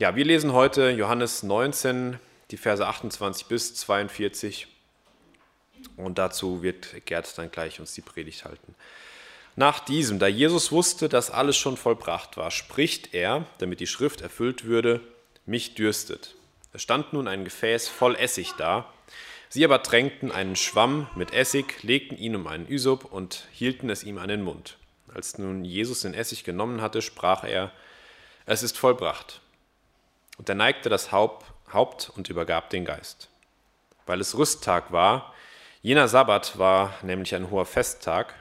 Ja, wir lesen heute Johannes 19, die Verse 28 bis 42. Und dazu wird Gerd dann gleich uns die Predigt halten. Nach diesem, da Jesus wusste, dass alles schon vollbracht war, spricht er, damit die Schrift erfüllt würde, mich dürstet. Es stand nun ein Gefäß voll Essig da. Sie aber tränkten einen Schwamm mit Essig, legten ihn um einen Ysop und hielten es ihm an den Mund. Als nun Jesus den Essig genommen hatte, sprach er, es ist vollbracht. Und er neigte das Haupt und übergab den Geist. Weil es Rüsttag war, jener Sabbat war nämlich ein hoher Festtag,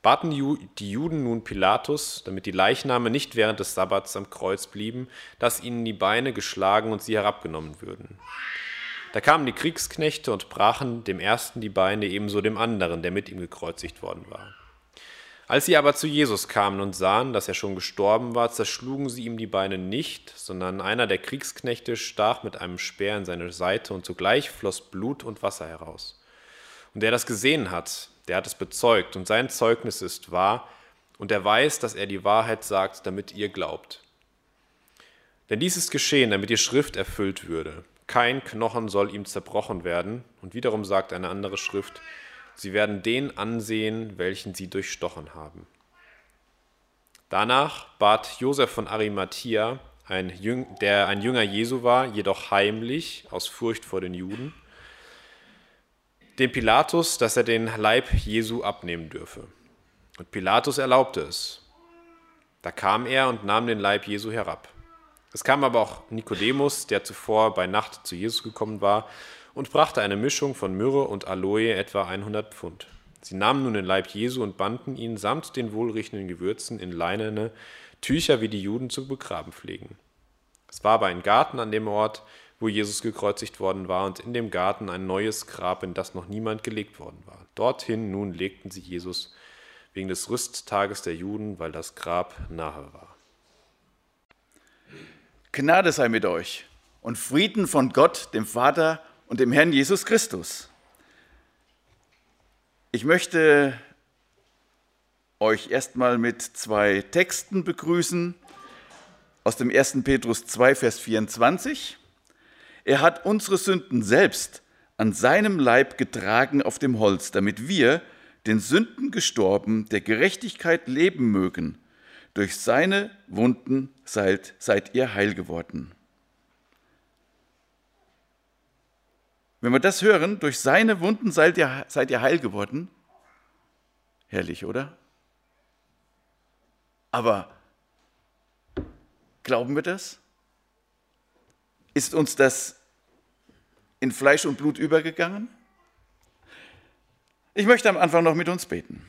baten die Juden nun Pilatus, damit die Leichname nicht während des Sabbats am Kreuz blieben, dass ihnen die Beine geschlagen und sie herabgenommen würden. Da kamen die Kriegsknechte und brachen dem ersten die Beine, ebenso dem anderen, der mit ihm gekreuzigt worden war. Als sie aber zu Jesus kamen und sahen, dass er schon gestorben war, zerschlugen sie ihm die Beine nicht, sondern einer der Kriegsknechte stach mit einem Speer in seine Seite und zugleich floss Blut und Wasser heraus. Und der das gesehen hat, der hat es bezeugt und sein Zeugnis ist wahr und er weiß, dass er die Wahrheit sagt, damit ihr glaubt. Denn dies ist geschehen, damit die Schrift erfüllt würde. Kein Knochen soll ihm zerbrochen werden. Und wiederum sagt eine andere Schrift, Sie werden den ansehen, welchen sie durchstochen haben. Danach bat Josef von Arimathea, ein der ein Jünger Jesu war, jedoch heimlich aus Furcht vor den Juden, den Pilatus, dass er den Leib Jesu abnehmen dürfe. Und Pilatus erlaubte es. Da kam er und nahm den Leib Jesu herab. Es kam aber auch Nikodemus, der zuvor bei Nacht zu Jesus gekommen war, und brachte eine Mischung von Myrrhe und Aloe, etwa 100 Pfund. Sie nahmen nun den Leib Jesu und banden ihn samt den wohlriechenden Gewürzen in leinene Tücher, wie die Juden zu begraben pflegen. Es war aber ein Garten an dem Ort, wo Jesus gekreuzigt worden war, und in dem Garten ein neues Grab, in das noch niemand gelegt worden war. Dorthin nun legten sie Jesus wegen des Rüsttages der Juden, weil das Grab nahe war. Gnade sei mit euch und Frieden von Gott, dem Vater und dem Herrn Jesus Christus. Ich möchte euch erstmal mit zwei Texten begrüßen aus dem 1. Petrus 2, Vers 24. Er hat unsere Sünden selbst an seinem Leib getragen auf dem Holz, damit wir, den Sünden gestorben, der Gerechtigkeit leben mögen. Durch seine Wunden seid, seid ihr heil geworden. Wenn wir das hören, durch seine Wunden seid ihr, seid ihr heil geworden. Herrlich, oder? Aber glauben wir das? Ist uns das in Fleisch und Blut übergegangen? Ich möchte am Anfang noch mit uns beten.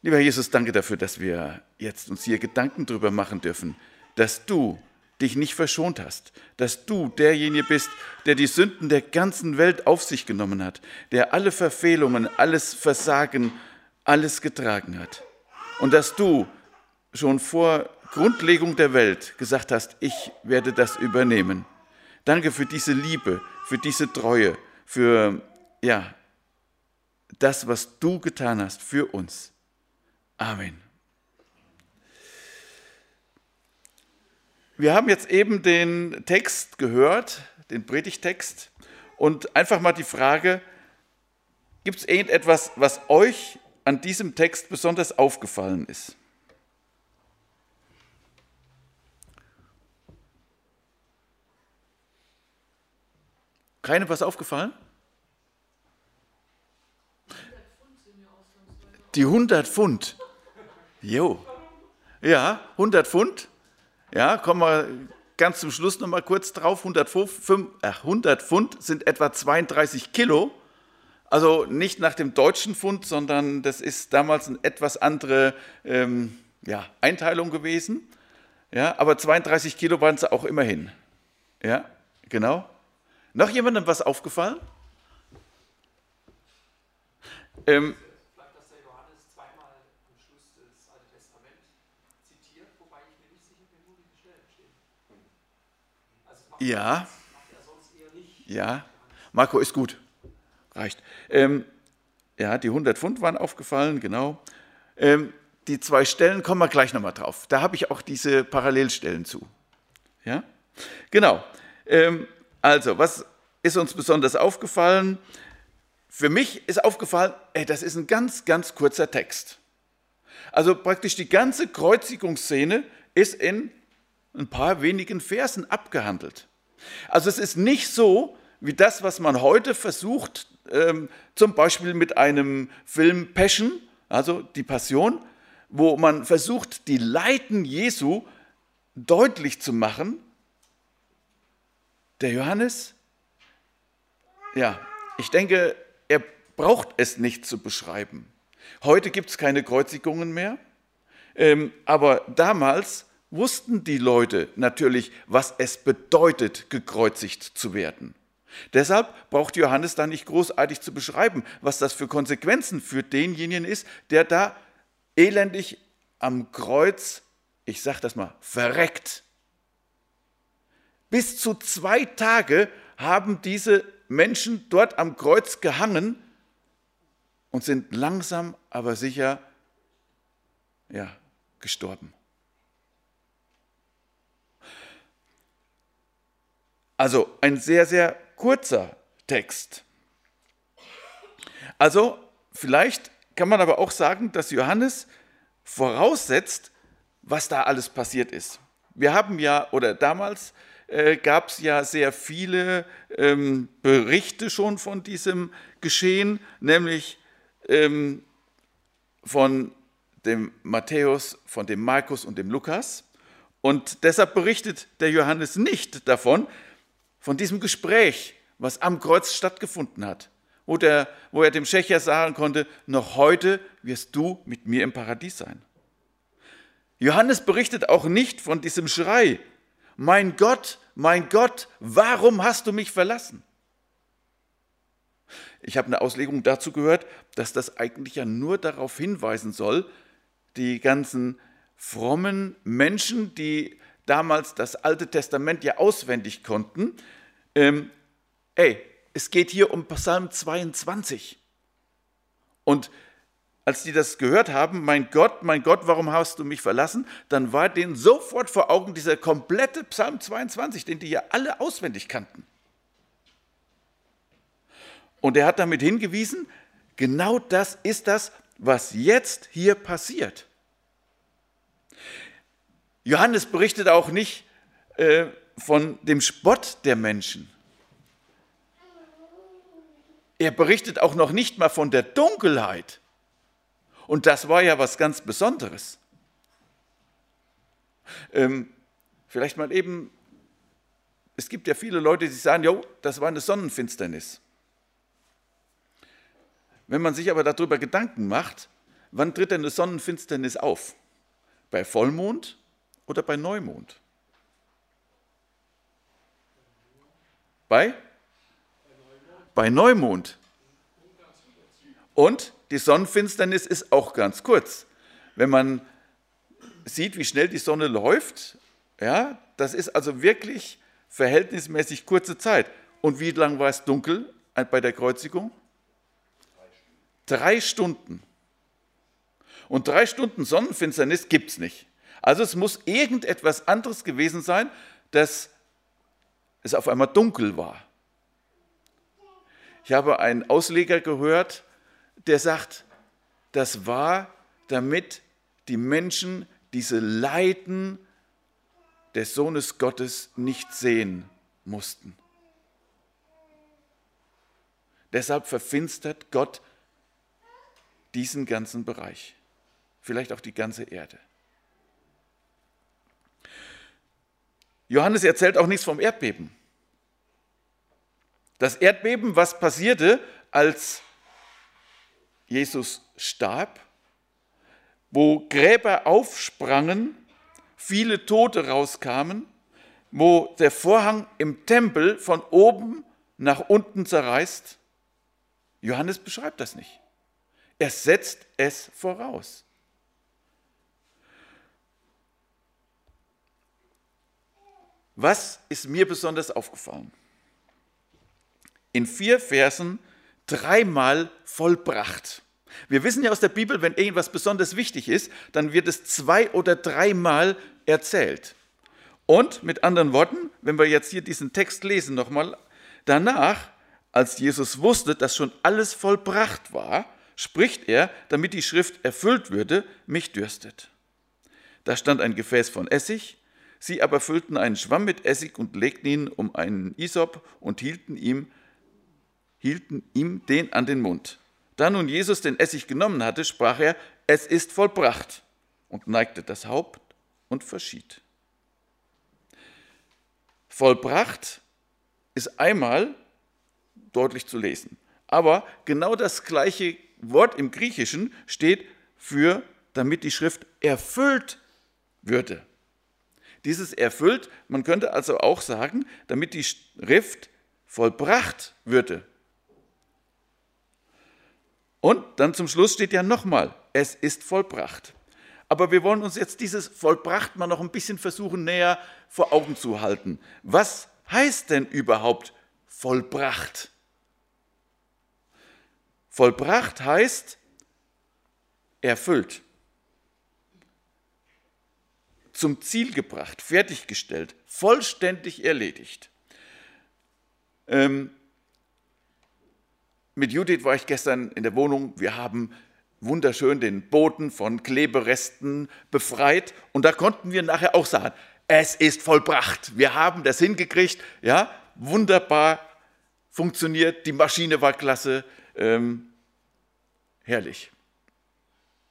Lieber Jesus, danke dafür, dass wir jetzt uns hier Gedanken darüber machen dürfen, dass du dich nicht verschont hast, dass du derjenige bist, der die Sünden der ganzen Welt auf sich genommen hat, der alle Verfehlungen, alles Versagen, alles getragen hat. Und dass du schon vor Grundlegung der Welt gesagt hast, ich werde das übernehmen. Danke für diese Liebe, für diese Treue, für ja, das, was du getan hast für uns. Amen. Wir haben jetzt eben den Text gehört, den Predigtext, und einfach mal die Frage, gibt es irgendetwas, was euch an diesem Text besonders aufgefallen ist? Keine was aufgefallen? Die 100 Pfund. Jo. Ja, 100 Pfund. Ja, kommen wir ganz zum Schluss noch mal kurz drauf. 105, äh, 100 Pfund sind etwa 32 Kilo. Also nicht nach dem deutschen Pfund, sondern das ist damals eine etwas andere ähm, ja, Einteilung gewesen. Ja, aber 32 Kilo waren es auch immerhin. Ja, genau. Noch jemandem was aufgefallen? Ähm, Ja. Ja. Marco ist gut. Reicht. Ähm, ja, die 100 Pfund waren aufgefallen, genau. Ähm, die zwei Stellen kommen wir gleich nochmal drauf. Da habe ich auch diese Parallelstellen zu. Ja? Genau. Ähm, also, was ist uns besonders aufgefallen? Für mich ist aufgefallen, ey, das ist ein ganz, ganz kurzer Text. Also praktisch die ganze Kreuzigungsszene ist in ein paar wenigen Versen abgehandelt. Also es ist nicht so, wie das, was man heute versucht, ähm, zum Beispiel mit einem Film Passion, also die Passion, wo man versucht, die Leiden Jesu deutlich zu machen. Der Johannes, ja, ich denke, er braucht es nicht zu beschreiben. Heute gibt es keine Kreuzigungen mehr, ähm, aber damals wussten die Leute natürlich, was es bedeutet, gekreuzigt zu werden. Deshalb braucht Johannes da nicht großartig zu beschreiben, was das für Konsequenzen für denjenigen ist, der da elendig am Kreuz, ich sage das mal, verreckt. Bis zu zwei Tage haben diese Menschen dort am Kreuz gehangen und sind langsam aber sicher ja, gestorben. Also ein sehr, sehr kurzer Text. Also vielleicht kann man aber auch sagen, dass Johannes voraussetzt, was da alles passiert ist. Wir haben ja, oder damals äh, gab es ja sehr viele ähm, Berichte schon von diesem Geschehen, nämlich ähm, von dem Matthäus, von dem Markus und dem Lukas. Und deshalb berichtet der Johannes nicht davon, von diesem Gespräch, was am Kreuz stattgefunden hat, wo, der, wo er dem Schächer sagen konnte, noch heute wirst du mit mir im Paradies sein. Johannes berichtet auch nicht von diesem Schrei, mein Gott, mein Gott, warum hast du mich verlassen? Ich habe eine Auslegung dazu gehört, dass das eigentlich ja nur darauf hinweisen soll, die ganzen frommen Menschen, die damals das Alte Testament ja auswendig konnten, ähm, ey, es geht hier um Psalm 22. Und als die das gehört haben, mein Gott, mein Gott, warum hast du mich verlassen, dann war denen sofort vor Augen dieser komplette Psalm 22, den die ja alle auswendig kannten. Und er hat damit hingewiesen, genau das ist das, was jetzt hier passiert. Johannes berichtet auch nicht äh, von dem Spott der Menschen. Er berichtet auch noch nicht mal von der Dunkelheit. Und das war ja was ganz Besonderes. Ähm, vielleicht mal eben, es gibt ja viele Leute, die sagen, jo, das war eine Sonnenfinsternis. Wenn man sich aber darüber Gedanken macht, wann tritt denn eine Sonnenfinsternis auf? Bei Vollmond oder bei Neumond? Bei? Bei Neumond. Und die Sonnenfinsternis ist auch ganz kurz. Wenn man sieht, wie schnell die Sonne läuft, ja, das ist also wirklich verhältnismäßig kurze Zeit. Und wie lange war es dunkel bei der Kreuzigung? Drei Stunden. Und drei Stunden Sonnenfinsternis gibt es nicht. Also es muss irgendetwas anderes gewesen sein, dass es auf einmal dunkel war. Ich habe einen Ausleger gehört, der sagt, das war, damit die Menschen diese Leiden des Sohnes Gottes nicht sehen mussten. Deshalb verfinstert Gott diesen ganzen Bereich, vielleicht auch die ganze Erde. Johannes erzählt auch nichts vom Erdbeben. Das Erdbeben, was passierte, als Jesus starb, wo Gräber aufsprangen, viele Tote rauskamen, wo der Vorhang im Tempel von oben nach unten zerreißt. Johannes beschreibt das nicht. Er setzt es voraus. Was ist mir besonders aufgefallen? In vier Versen dreimal vollbracht. Wir wissen ja aus der Bibel, wenn irgendwas besonders wichtig ist, dann wird es zwei oder dreimal erzählt. Und mit anderen Worten, wenn wir jetzt hier diesen Text lesen nochmal, danach, als Jesus wusste, dass schon alles vollbracht war, spricht er, damit die Schrift erfüllt würde, mich dürstet. Da stand ein Gefäß von Essig, sie aber füllten einen Schwamm mit Essig und legten ihn um einen Isop und hielten ihm, hielten ihm den an den Mund. Da nun Jesus den Essig genommen hatte, sprach er, es ist vollbracht und neigte das Haupt und verschied. Vollbracht ist einmal deutlich zu lesen. Aber genau das gleiche Wort im Griechischen steht für, damit die Schrift erfüllt würde. Dieses erfüllt, man könnte also auch sagen, damit die Schrift vollbracht würde. Und dann zum Schluss steht ja nochmal, es ist vollbracht. Aber wir wollen uns jetzt dieses vollbracht mal noch ein bisschen versuchen näher vor Augen zu halten. Was heißt denn überhaupt vollbracht? Vollbracht heißt erfüllt, zum Ziel gebracht, fertiggestellt, vollständig erledigt. Ähm, mit Judith war ich gestern in der Wohnung. Wir haben wunderschön den Boden von Kleberesten befreit und da konnten wir nachher auch sagen, es ist vollbracht. Wir haben das hingekriegt, ja, wunderbar funktioniert, die Maschine war klasse, ähm, herrlich.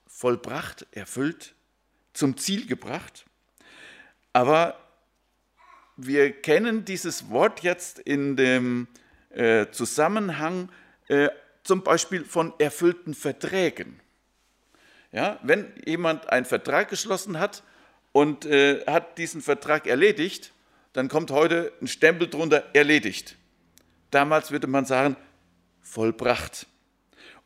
Vollbracht, erfüllt, zum Ziel gebracht. Aber wir kennen dieses Wort jetzt in dem äh, Zusammenhang äh, zum Beispiel von erfüllten Verträgen. Ja, wenn jemand einen Vertrag geschlossen hat und äh, hat diesen Vertrag erledigt, dann kommt heute ein Stempel drunter erledigt. Damals würde man sagen vollbracht.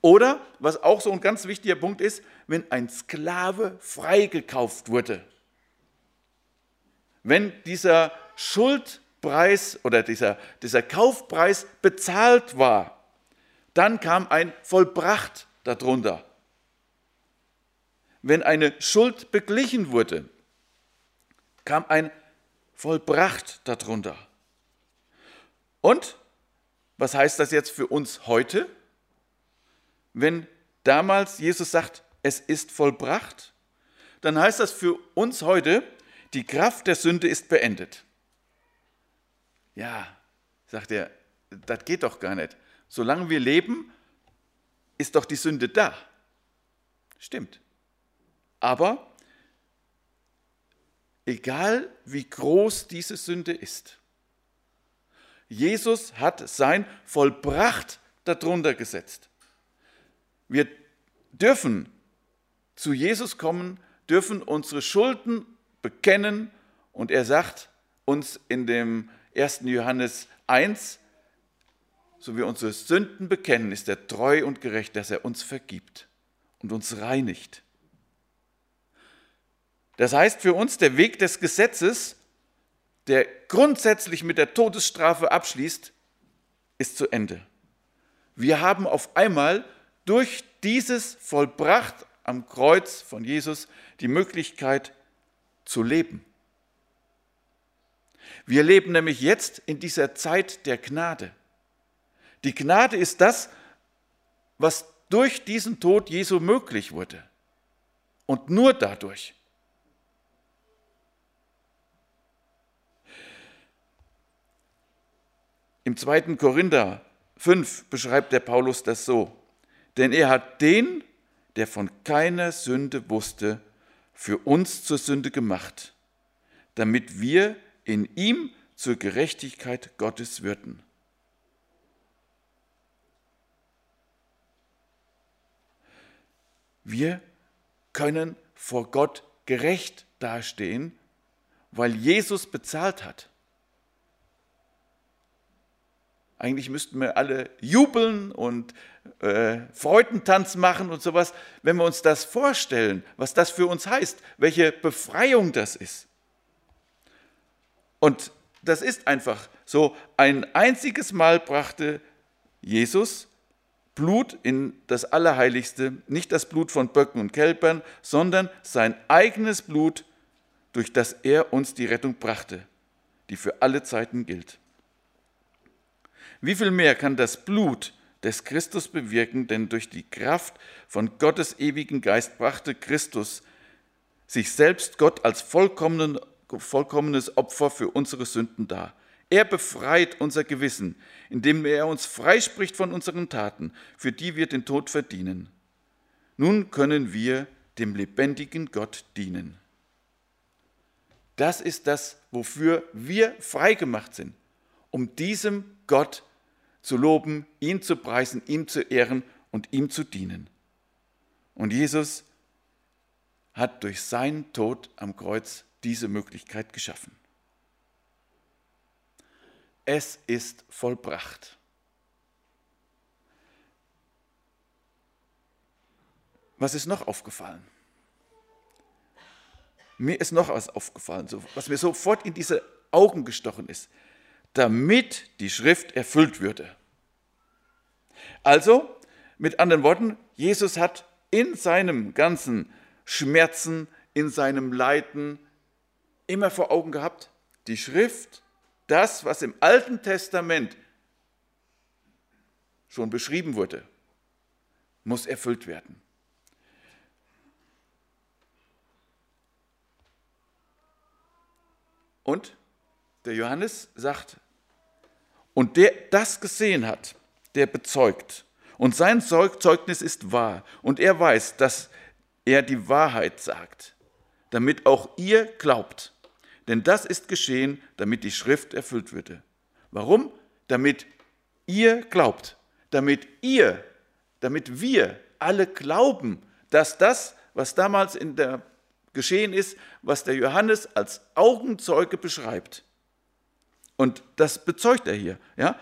Oder, was auch so ein ganz wichtiger Punkt ist, wenn ein Sklave freigekauft wurde. Wenn dieser Schuldpreis oder dieser, dieser Kaufpreis bezahlt war, dann kam ein Vollbracht darunter. Wenn eine Schuld beglichen wurde, kam ein Vollbracht darunter. Und was heißt das jetzt für uns heute? Wenn damals Jesus sagt, es ist vollbracht, dann heißt das für uns heute, die Kraft der Sünde ist beendet. Ja, sagt er, das geht doch gar nicht. Solange wir leben, ist doch die Sünde da. Stimmt. Aber egal wie groß diese Sünde ist, Jesus hat sein Vollbracht darunter gesetzt. Wir dürfen zu Jesus kommen, dürfen unsere Schulden bekennen und er sagt uns in dem 1. Johannes 1, so wir unsere Sünden bekennen, ist er treu und gerecht, dass er uns vergibt und uns reinigt. Das heißt für uns, der Weg des Gesetzes, der grundsätzlich mit der Todesstrafe abschließt, ist zu Ende. Wir haben auf einmal durch dieses vollbracht am Kreuz von Jesus die Möglichkeit zu leben. Wir leben nämlich jetzt in dieser Zeit der Gnade. Die Gnade ist das, was durch diesen Tod Jesu möglich wurde. Und nur dadurch. Im 2. Korinther 5 beschreibt der Paulus das so. Denn er hat den, der von keiner Sünde wusste, für uns zur Sünde gemacht, damit wir in ihm zur Gerechtigkeit Gottes würden. Wir können vor Gott gerecht dastehen, weil Jesus bezahlt hat. Eigentlich müssten wir alle jubeln und äh, Freudentanz machen und sowas, wenn wir uns das vorstellen, was das für uns heißt, welche Befreiung das ist. Und das ist einfach so, ein einziges Mal brachte Jesus Blut in das Allerheiligste, nicht das Blut von Böcken und Kälbern, sondern sein eigenes Blut, durch das er uns die Rettung brachte, die für alle Zeiten gilt. Wie viel mehr kann das Blut des Christus bewirken, denn durch die Kraft von Gottes ewigen Geist brachte Christus sich selbst Gott als vollkommenes Opfer für unsere Sünden dar. Er befreit unser Gewissen, indem er uns freispricht von unseren Taten, für die wir den Tod verdienen. Nun können wir dem lebendigen Gott dienen. Das ist das, wofür wir freigemacht sind, um diesem Gott zu loben, ihn zu preisen, ihm zu ehren und ihm zu dienen. Und Jesus hat durch seinen Tod am Kreuz diese Möglichkeit geschaffen. Es ist vollbracht. Was ist noch aufgefallen? Mir ist noch was aufgefallen, was mir sofort in diese Augen gestochen ist damit die Schrift erfüllt würde. Also, mit anderen Worten, Jesus hat in seinem ganzen Schmerzen, in seinem Leiden immer vor Augen gehabt, die Schrift, das, was im Alten Testament schon beschrieben wurde, muss erfüllt werden. Und der Johannes sagt, und der das gesehen hat, der bezeugt. Und sein Zeugnis ist wahr. Und er weiß, dass er die Wahrheit sagt, damit auch ihr glaubt. Denn das ist geschehen, damit die Schrift erfüllt würde. Warum? Damit ihr glaubt. Damit ihr, damit wir alle glauben, dass das, was damals in der geschehen ist, was der Johannes als Augenzeuge beschreibt, und das bezeugt er hier, ja,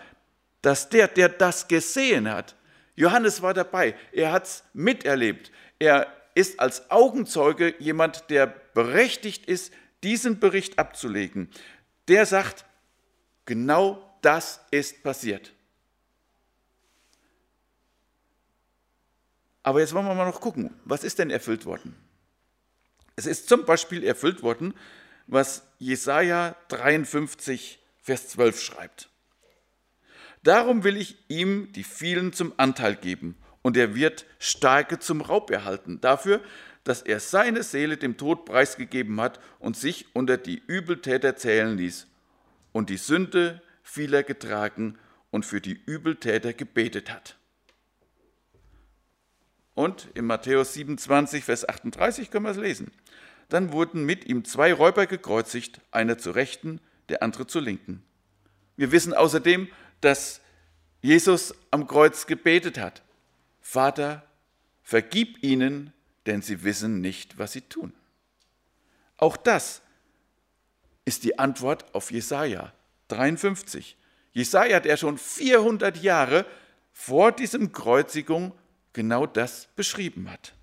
dass der, der das gesehen hat, Johannes war dabei, er hat es miterlebt, er ist als Augenzeuge jemand, der berechtigt ist, diesen Bericht abzulegen. Der sagt, genau das ist passiert. Aber jetzt wollen wir mal noch gucken, was ist denn erfüllt worden? Es ist zum Beispiel erfüllt worden, was Jesaja 53 Vers 12 schreibt. Darum will ich ihm die vielen zum Anteil geben, und er wird Starke zum Raub erhalten, dafür, dass er seine Seele dem Tod preisgegeben hat und sich unter die Übeltäter zählen ließ und die Sünde vieler getragen und für die Übeltäter gebetet hat. Und in Matthäus 27, Vers 38 können wir es lesen. Dann wurden mit ihm zwei Räuber gekreuzigt, einer zur Rechten der andere zur Linken. Wir wissen außerdem, dass Jesus am Kreuz gebetet hat. Vater, vergib ihnen, denn sie wissen nicht, was sie tun. Auch das ist die Antwort auf Jesaja 53. Jesaja, der schon 400 Jahre vor diesem Kreuzigung genau das beschrieben hat.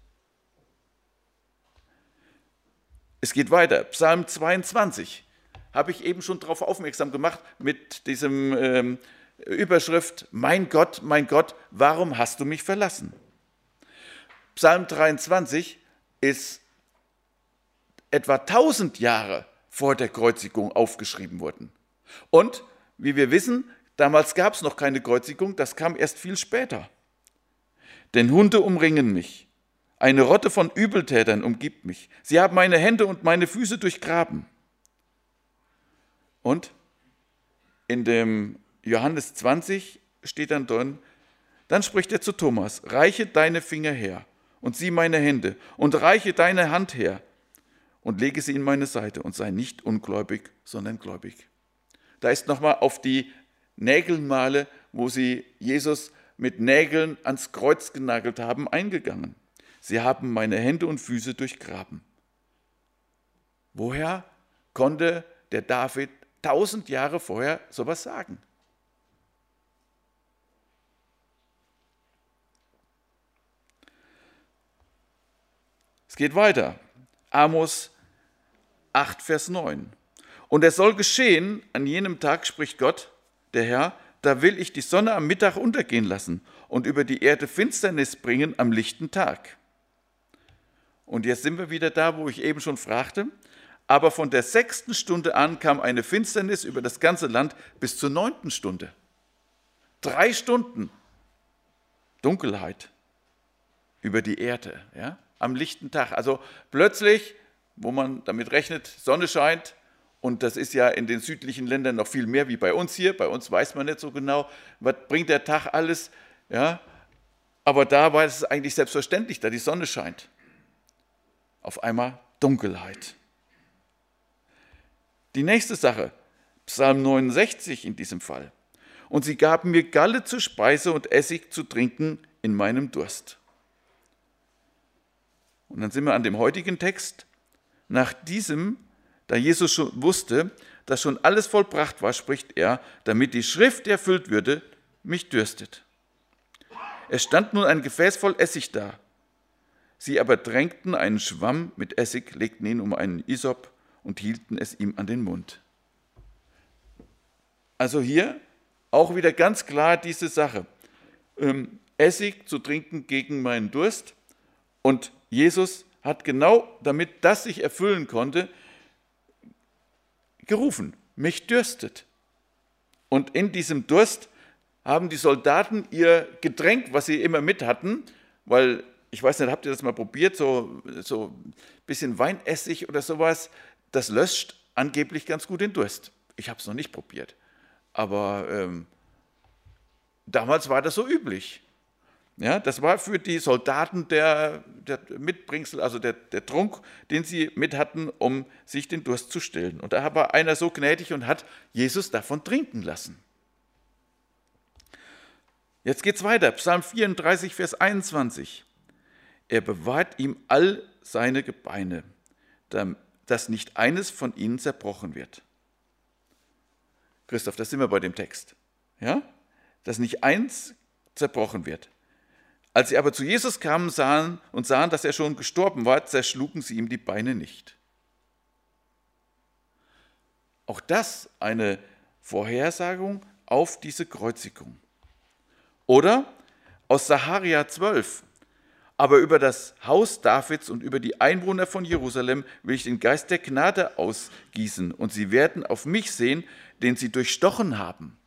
Es geht weiter. Psalm 22 habe ich eben schon darauf aufmerksam gemacht mit diesem ähm, Überschrift, mein Gott, mein Gott, warum hast du mich verlassen? Psalm 23 ist etwa 1000 Jahre vor der Kreuzigung aufgeschrieben worden. Und wie wir wissen, damals gab es noch keine Kreuzigung, das kam erst viel später. Denn Hunde umringen mich, eine Rotte von Übeltätern umgibt mich, sie haben meine Hände und meine Füße durchgraben. Und in dem Johannes 20 steht dann drin, dann spricht er zu Thomas, reiche deine Finger her und sieh meine Hände und reiche deine Hand her und lege sie in meine Seite und sei nicht ungläubig, sondern gläubig. Da ist nochmal auf die Nägelmale, wo sie Jesus mit Nägeln ans Kreuz genagelt haben, eingegangen. Sie haben meine Hände und Füße durchgraben. Woher konnte der David tausend Jahre vorher sowas sagen. Es geht weiter. Amos 8, Vers 9. Und es soll geschehen, an jenem Tag spricht Gott, der Herr, da will ich die Sonne am Mittag untergehen lassen und über die Erde Finsternis bringen am lichten Tag. Und jetzt sind wir wieder da, wo ich eben schon fragte. Aber von der sechsten Stunde an kam eine Finsternis über das ganze Land bis zur neunten Stunde. Drei Stunden Dunkelheit über die Erde, ja, am lichten Tag. Also plötzlich, wo man damit rechnet, Sonne scheint, und das ist ja in den südlichen Ländern noch viel mehr wie bei uns hier. Bei uns weiß man nicht so genau, was bringt der Tag alles. Ja? Aber da war es eigentlich selbstverständlich, da die Sonne scheint. Auf einmal Dunkelheit. Die nächste Sache, Psalm 69 in diesem Fall. Und sie gaben mir Galle zur Speise und Essig zu trinken in meinem Durst. Und dann sind wir an dem heutigen Text. Nach diesem da Jesus schon wusste, dass schon alles vollbracht war, spricht er, damit die Schrift erfüllt würde, mich dürstet. Es stand nun ein Gefäß voll Essig da. Sie aber drängten einen Schwamm mit Essig, legten ihn um einen Isop und hielten es ihm an den Mund. Also hier auch wieder ganz klar diese Sache. Ähm, Essig zu trinken gegen meinen Durst. Und Jesus hat genau, damit das sich erfüllen konnte, gerufen, mich dürstet. Und in diesem Durst haben die Soldaten ihr Getränk, was sie immer mit hatten, weil ich weiß nicht, habt ihr das mal probiert, so, so ein bisschen Weinessig oder sowas, das löscht angeblich ganz gut den Durst. Ich habe es noch nicht probiert, aber ähm, damals war das so üblich. Ja, das war für die Soldaten der, der Mitbringsel, also der, der Trunk, den sie mit hatten, um sich den Durst zu stillen. Und da war einer so gnädig und hat Jesus davon trinken lassen. Jetzt geht es weiter, Psalm 34, Vers 21. Er bewahrt ihm all seine Gebeine, dass nicht eines von ihnen zerbrochen wird. Christoph, da sind wir bei dem Text. Ja? Dass nicht eins zerbrochen wird. Als sie aber zu Jesus kamen sahen und sahen, dass er schon gestorben war, zerschlugen sie ihm die Beine nicht. Auch das eine Vorhersagung auf diese Kreuzigung. Oder aus Saharia 12. Aber über das Haus Davids und über die Einwohner von Jerusalem will ich den Geist der Gnade ausgießen. Und sie werden auf mich sehen, den sie durchstochen haben.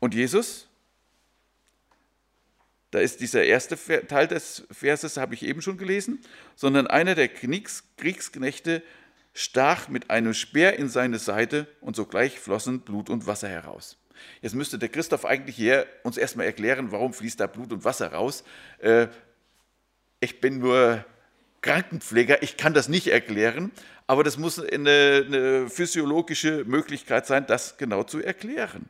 Und Jesus? Da ist dieser erste Teil des Verses, habe ich eben schon gelesen, sondern einer der Kriegsknechte stach mit einem Speer in seine Seite und sogleich flossen Blut und Wasser heraus. Jetzt müsste der Christoph eigentlich hier uns erstmal erklären, warum fließt da Blut und Wasser raus. Äh, ich bin nur Krankenpfleger, ich kann das nicht erklären, aber das muss eine, eine physiologische Möglichkeit sein, das genau zu erklären.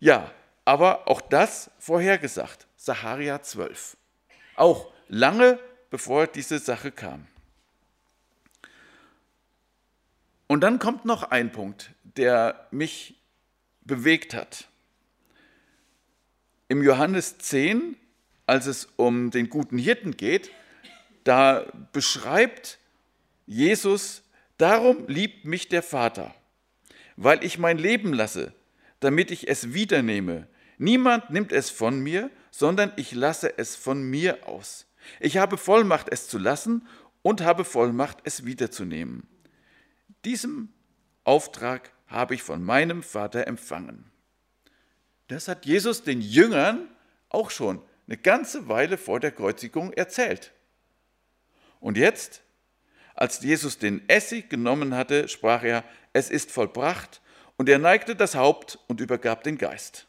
Ja, aber auch das vorhergesagt, Saharia 12. Auch lange bevor diese Sache kam. Und dann kommt noch ein Punkt, der mich bewegt hat. Im Johannes 10, als es um den guten Hirten geht, da beschreibt Jesus, darum liebt mich der Vater, weil ich mein Leben lasse, damit ich es wiedernehme. Niemand nimmt es von mir, sondern ich lasse es von mir aus. Ich habe Vollmacht, es zu lassen und habe Vollmacht, es wiederzunehmen. Diesem Auftrag habe ich von meinem Vater empfangen. Das hat Jesus den Jüngern auch schon eine ganze Weile vor der Kreuzigung erzählt. Und jetzt, als Jesus den Essig genommen hatte, sprach er, es ist vollbracht, und er neigte das Haupt und übergab den Geist.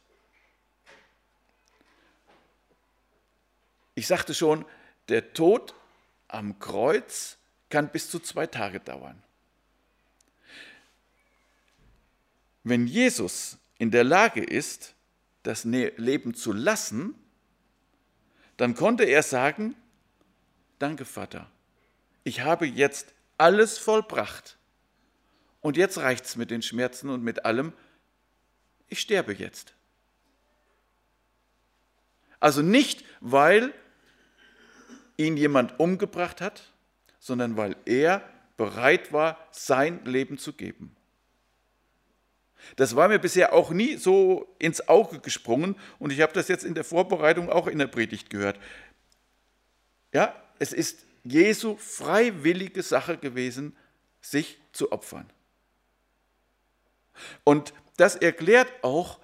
Ich sagte schon, der Tod am Kreuz kann bis zu zwei Tage dauern. Wenn Jesus in der Lage ist, das ne-, Leben zu lassen, dann konnte er sagen, danke Vater, ich habe jetzt alles vollbracht. Und jetzt reicht es mit den Schmerzen und mit allem, ich sterbe jetzt. Also nicht, weil ihn jemand umgebracht hat, sondern weil er bereit war, sein Leben zu geben. Das war mir bisher auch nie so ins Auge gesprungen und ich habe das jetzt in der Vorbereitung auch in der Predigt gehört. Ja, es ist Jesu freiwillige Sache gewesen, sich zu opfern. Und das erklärt auch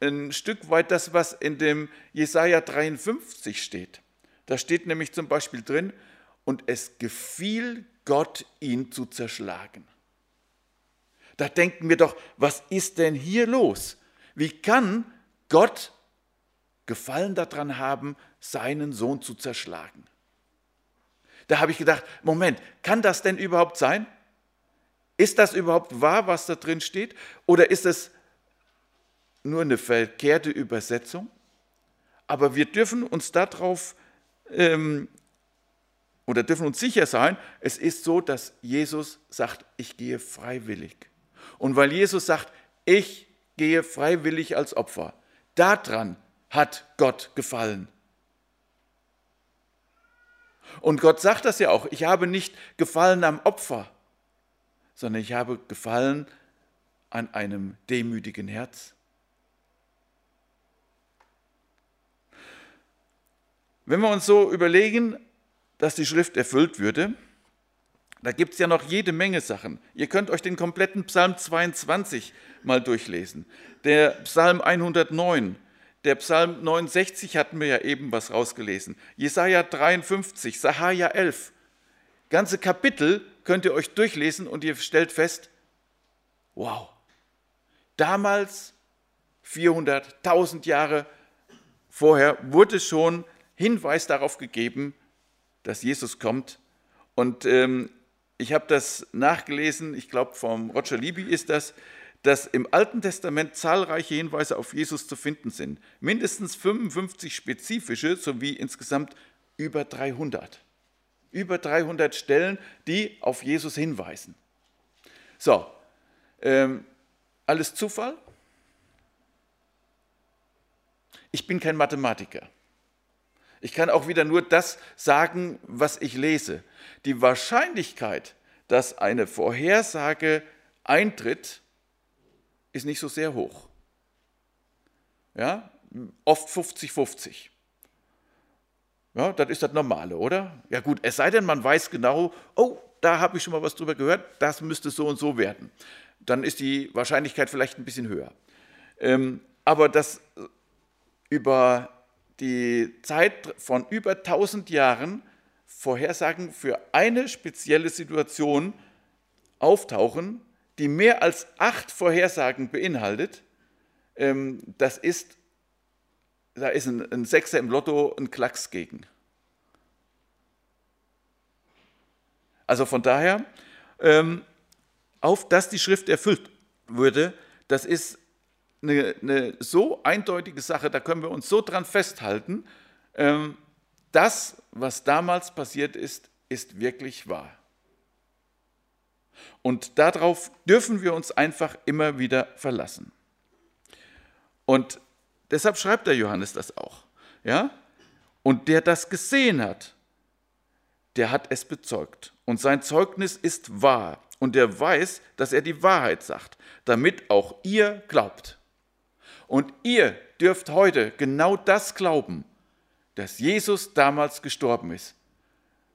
ein Stück weit das, was in dem Jesaja 53 steht. Da steht nämlich zum Beispiel drin, und es gefiel Gott, ihn zu zerschlagen. Da denken wir doch, was ist denn hier los? Wie kann Gott Gefallen daran haben, seinen Sohn zu zerschlagen? Da habe ich gedacht, Moment, kann das denn überhaupt sein? Ist das überhaupt wahr, was da drin steht? Oder ist es nur eine verkehrte Übersetzung? Aber wir dürfen uns darauf ähm, oder dürfen uns sicher sein, es ist so, dass Jesus sagt, ich gehe freiwillig. Und weil Jesus sagt, ich gehe freiwillig als Opfer, daran hat Gott gefallen. Und Gott sagt das ja auch, ich habe nicht gefallen am Opfer, sondern ich habe gefallen an einem demütigen Herz. Wenn wir uns so überlegen, dass die Schrift erfüllt würde, da gibt es ja noch jede Menge Sachen. Ihr könnt euch den kompletten Psalm 22 mal durchlesen. Der Psalm 109, der Psalm 69 hatten wir ja eben was rausgelesen. Jesaja 53, Sahaja 11. Ganze Kapitel könnt ihr euch durchlesen und ihr stellt fest, wow, damals, 400, 1000 Jahre vorher, wurde schon Hinweis darauf gegeben, dass Jesus kommt. Und ähm, ich habe das nachgelesen, ich glaube vom Roger Libby ist das, dass im Alten Testament zahlreiche Hinweise auf Jesus zu finden sind. Mindestens 55 spezifische sowie insgesamt über 300. Über 300 Stellen, die auf Jesus hinweisen. So, ähm, alles Zufall? Ich bin kein Mathematiker. Ich kann auch wieder nur das sagen, was ich lese. Die Wahrscheinlichkeit, dass eine Vorhersage eintritt, ist nicht so sehr hoch. Ja, oft 50-50. Ja, das ist das Normale, oder? Ja gut, es sei denn, man weiß genau, oh, da habe ich schon mal was drüber gehört, das müsste so und so werden. Dann ist die Wahrscheinlichkeit vielleicht ein bisschen höher. Ähm, aber das über die Zeit von über 1000 Jahren Vorhersagen für eine spezielle Situation auftauchen, die mehr als acht Vorhersagen beinhaltet, ähm, das ist, da ist ein, ein Sechser im Lotto ein Klacks gegen. Also von daher, ähm, auf dass die Schrift erfüllt würde, das ist eine, eine so eindeutige Sache, da können wir uns so dran festhalten, ähm, das, was damals passiert ist, ist wirklich wahr. Und darauf dürfen wir uns einfach immer wieder verlassen. Und deshalb schreibt der Johannes das auch. Ja? Und der das gesehen hat, der hat es bezeugt. Und sein Zeugnis ist wahr. Und der weiß, dass er die Wahrheit sagt, damit auch ihr glaubt. Und ihr dürft heute genau das glauben, dass Jesus damals gestorben ist.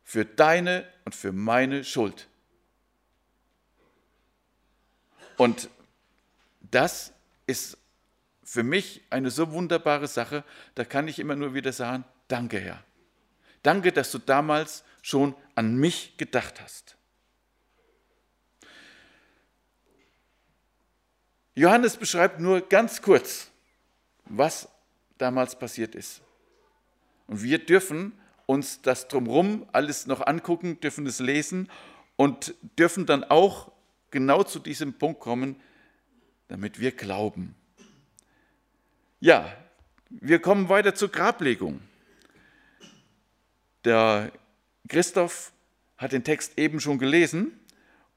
Für deine und für meine Schuld. Und das ist für mich eine so wunderbare Sache, da kann ich immer nur wieder sagen, danke Herr. Danke, dass du damals schon an mich gedacht hast. Johannes beschreibt nur ganz kurz, was damals passiert ist. Und wir dürfen uns das drumherum alles noch angucken, dürfen es lesen und dürfen dann auch genau zu diesem Punkt kommen, damit wir glauben. Ja, wir kommen weiter zur Grablegung. Der Christoph hat den Text eben schon gelesen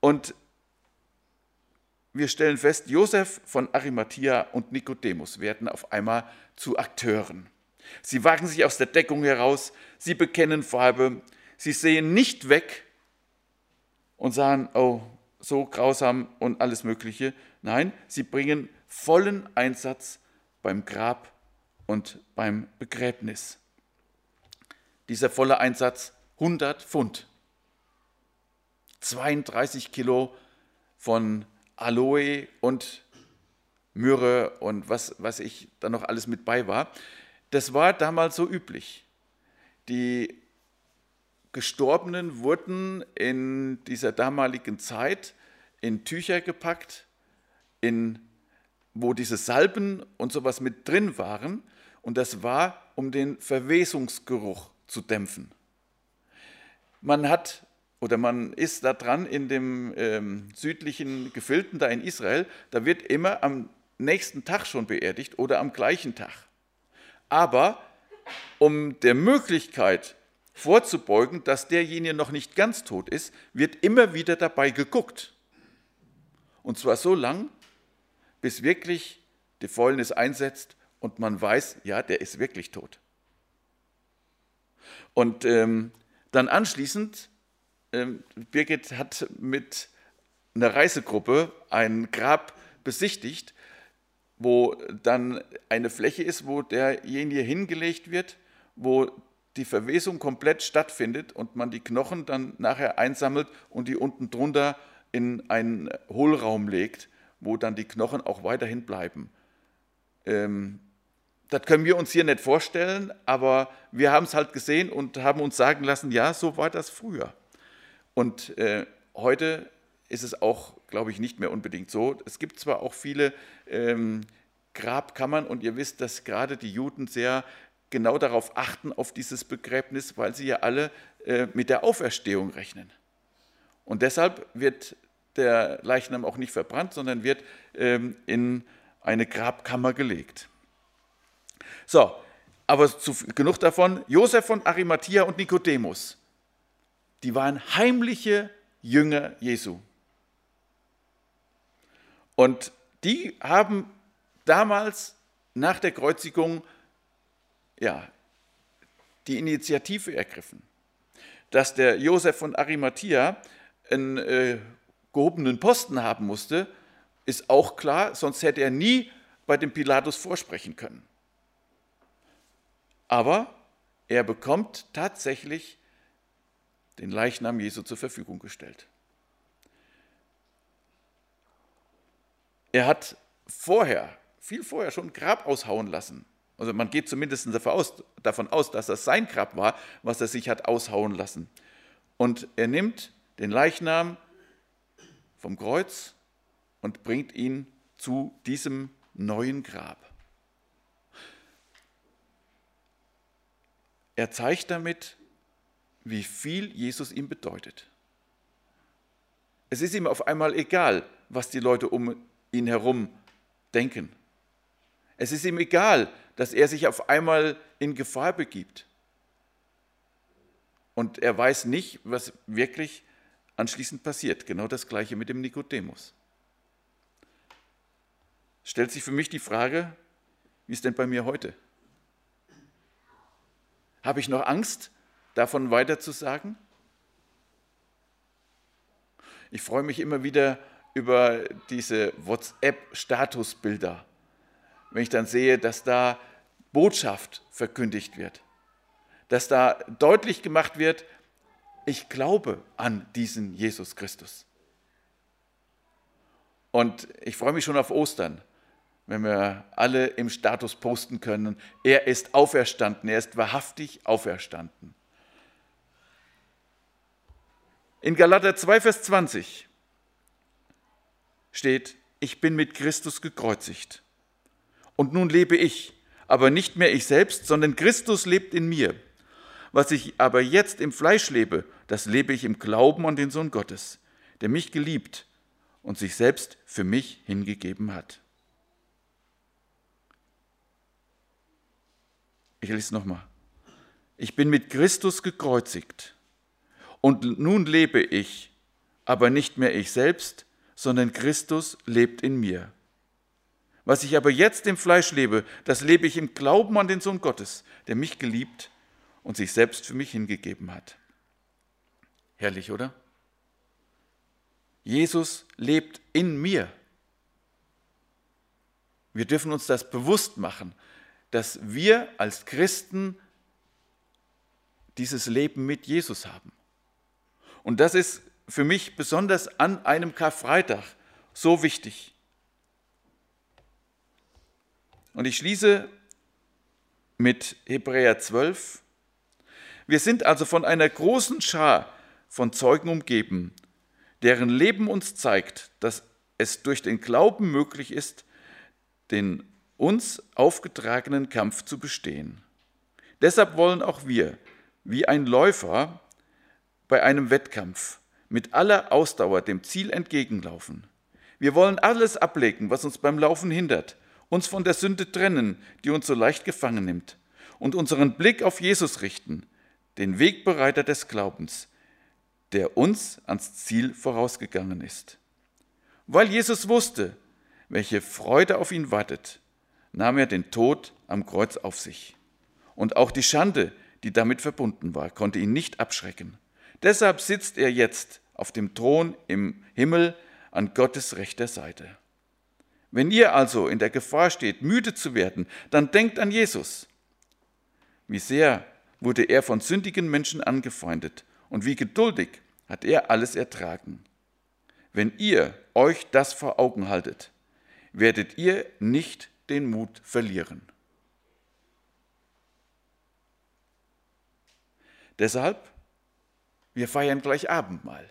und wir stellen fest, Josef von Arimathea und Nikodemus werden auf einmal zu Akteuren. Sie wagen sich aus der Deckung heraus, sie bekennen Farbe, sie sehen nicht weg und sagen, oh, so grausam und alles Mögliche. Nein, sie bringen vollen Einsatz beim Grab und beim Begräbnis. Dieser volle Einsatz 100 Pfund, 32 Kilo von Aloe und Myrrhe und was, was ich da noch alles mit bei war. Das war damals so üblich. Die Gestorbenen wurden in dieser damaligen Zeit in Tücher gepackt, in, wo diese Salben und sowas mit drin waren. Und das war, um den Verwesungsgeruch zu dämpfen. Man hat oder man ist da dran in dem ähm, südlichen Gefilden da in Israel, da wird immer am nächsten Tag schon beerdigt oder am gleichen Tag. Aber um der Möglichkeit vorzubeugen, dass derjenige noch nicht ganz tot ist, wird immer wieder dabei geguckt. Und zwar so lang, bis wirklich die Fäulnis einsetzt und man weiß, ja, der ist wirklich tot. Und ähm, dann anschließend, Birgit hat mit einer Reisegruppe ein Grab besichtigt, wo dann eine Fläche ist, wo derjenige hingelegt wird, wo die Verwesung komplett stattfindet und man die Knochen dann nachher einsammelt und die unten drunter in einen Hohlraum legt, wo dann die Knochen auch weiterhin bleiben. Ähm, das können wir uns hier nicht vorstellen, aber wir haben es halt gesehen und haben uns sagen lassen, ja, so war das früher. Und äh, heute ist es auch, glaube ich, nicht mehr unbedingt so. Es gibt zwar auch viele ähm, Grabkammern und ihr wisst, dass gerade die Juden sehr genau darauf achten, auf dieses Begräbnis, weil sie ja alle äh, mit der Auferstehung rechnen. Und deshalb wird der Leichnam auch nicht verbrannt, sondern wird ähm, in eine Grabkammer gelegt. So, aber zu, genug davon. Josef von Arimathea und Nikodemus, die waren heimliche Jünger Jesu. Und die haben damals nach der Kreuzigung ja, die Initiative ergriffen, dass der Josef von Arimathea einen äh, gehobenen Posten haben musste, ist auch klar, sonst hätte er nie bei dem Pilatus vorsprechen können. Aber er bekommt tatsächlich den Leichnam Jesu zur Verfügung gestellt. Er hat vorher, viel vorher schon Grab aushauen lassen. Also man geht zumindest davon aus, dass das sein Grab war, was er sich hat aushauen lassen. Und er nimmt den Leichnam vom Kreuz und bringt ihn zu diesem neuen Grab. Er zeigt damit, wie viel Jesus ihm bedeutet. Es ist ihm auf einmal egal, was die Leute um ihn herum denken. Es ist ihm egal, dass er sich auf einmal in Gefahr begibt. Und er weiß nicht, was wirklich anschließend passiert. Genau das gleiche mit dem Nikodemus. Stellt sich für mich die Frage, wie ist denn bei mir heute? Habe ich noch Angst, davon weiterzusagen? Ich freue mich immer wieder über diese WhatsApp-Statusbilder wenn ich dann sehe, dass da Botschaft verkündigt wird, dass da deutlich gemacht wird, ich glaube an diesen Jesus Christus. Und ich freue mich schon auf Ostern, wenn wir alle im Status posten können, er ist auferstanden, er ist wahrhaftig auferstanden. In Galater 2, Vers 20 steht, ich bin mit Christus gekreuzigt. Und nun lebe ich, aber nicht mehr ich selbst, sondern Christus lebt in mir. Was ich aber jetzt im Fleisch lebe, das lebe ich im Glauben an den Sohn Gottes, der mich geliebt und sich selbst für mich hingegeben hat. Ich lese nochmal. Ich bin mit Christus gekreuzigt und nun lebe ich, aber nicht mehr ich selbst, sondern Christus lebt in mir. Was ich aber jetzt im Fleisch lebe, das lebe ich im Glauben an den Sohn Gottes, der mich geliebt und sich selbst für mich hingegeben hat. Herrlich, oder? Jesus lebt in mir. Wir dürfen uns das bewusst machen, dass wir als Christen dieses Leben mit Jesus haben. Und das ist für mich besonders an einem Karfreitag so wichtig. Und ich schließe mit Hebräer 12. Wir sind also von einer großen Schar von Zeugen umgeben, deren Leben uns zeigt, dass es durch den Glauben möglich ist, den uns aufgetragenen Kampf zu bestehen. Deshalb wollen auch wir, wie ein Läufer bei einem Wettkampf, mit aller Ausdauer dem Ziel entgegenlaufen. Wir wollen alles ablegen, was uns beim Laufen hindert, uns von der Sünde trennen, die uns so leicht gefangen nimmt, und unseren Blick auf Jesus richten, den Wegbereiter des Glaubens, der uns ans Ziel vorausgegangen ist. Weil Jesus wusste, welche Freude auf ihn wartet, nahm er den Tod am Kreuz auf sich. Und auch die Schande, die damit verbunden war, konnte ihn nicht abschrecken. Deshalb sitzt er jetzt auf dem Thron im Himmel an Gottes rechter Seite. Wenn ihr also in der Gefahr steht, müde zu werden, dann denkt an Jesus. Wie sehr wurde er von sündigen Menschen angefeindet und wie geduldig hat er alles ertragen. Wenn ihr euch das vor Augen haltet, werdet ihr nicht den Mut verlieren. Deshalb, wir feiern gleich Abendmahl.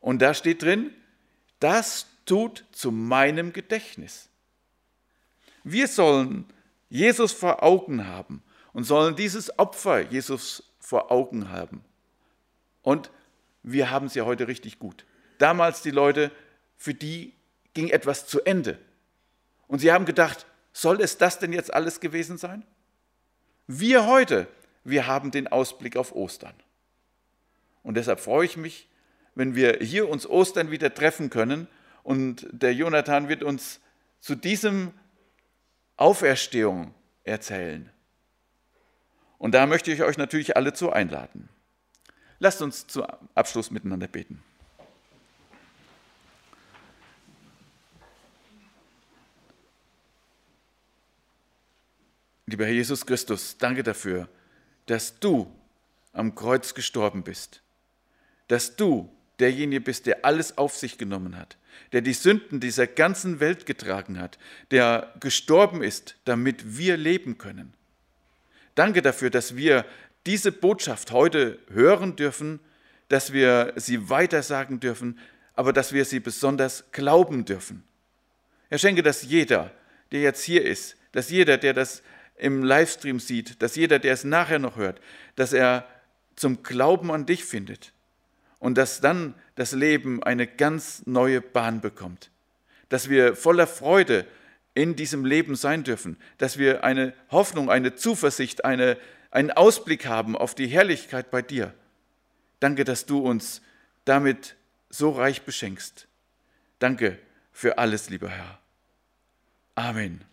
Und da steht drin, das tut zu meinem Gedächtnis. Wir sollen Jesus vor Augen haben und sollen dieses Opfer Jesus vor Augen haben. Und wir haben es ja heute richtig gut. Damals die Leute, für die ging etwas zu Ende. Und sie haben gedacht, soll es das denn jetzt alles gewesen sein? Wir heute, wir haben den Ausblick auf Ostern. Und deshalb freue ich mich, wenn wir hier uns Ostern wieder treffen können und der Jonathan wird uns zu diesem Auferstehung erzählen. Und da möchte ich euch natürlich alle zu einladen. Lasst uns zum Abschluss miteinander beten. Lieber Herr Jesus Christus, danke dafür, dass du am Kreuz gestorben bist, dass du derjenige bist, der alles auf sich genommen hat, der die Sünden dieser ganzen Welt getragen hat, der gestorben ist, damit wir leben können. Danke dafür, dass wir diese Botschaft heute hören dürfen, dass wir sie weitersagen dürfen, aber dass wir sie besonders glauben dürfen. Er schenke, dass jeder, der jetzt hier ist, dass jeder, der das im Livestream sieht, dass jeder, der es nachher noch hört, dass er zum Glauben an dich findet und dass dann das Leben eine ganz neue Bahn bekommt. Dass wir voller Freude in diesem Leben sein dürfen, dass wir eine Hoffnung, eine Zuversicht, eine, einen Ausblick haben auf die Herrlichkeit bei dir. Danke, dass du uns damit so reich beschenkst. Danke für alles, lieber Herr. Amen.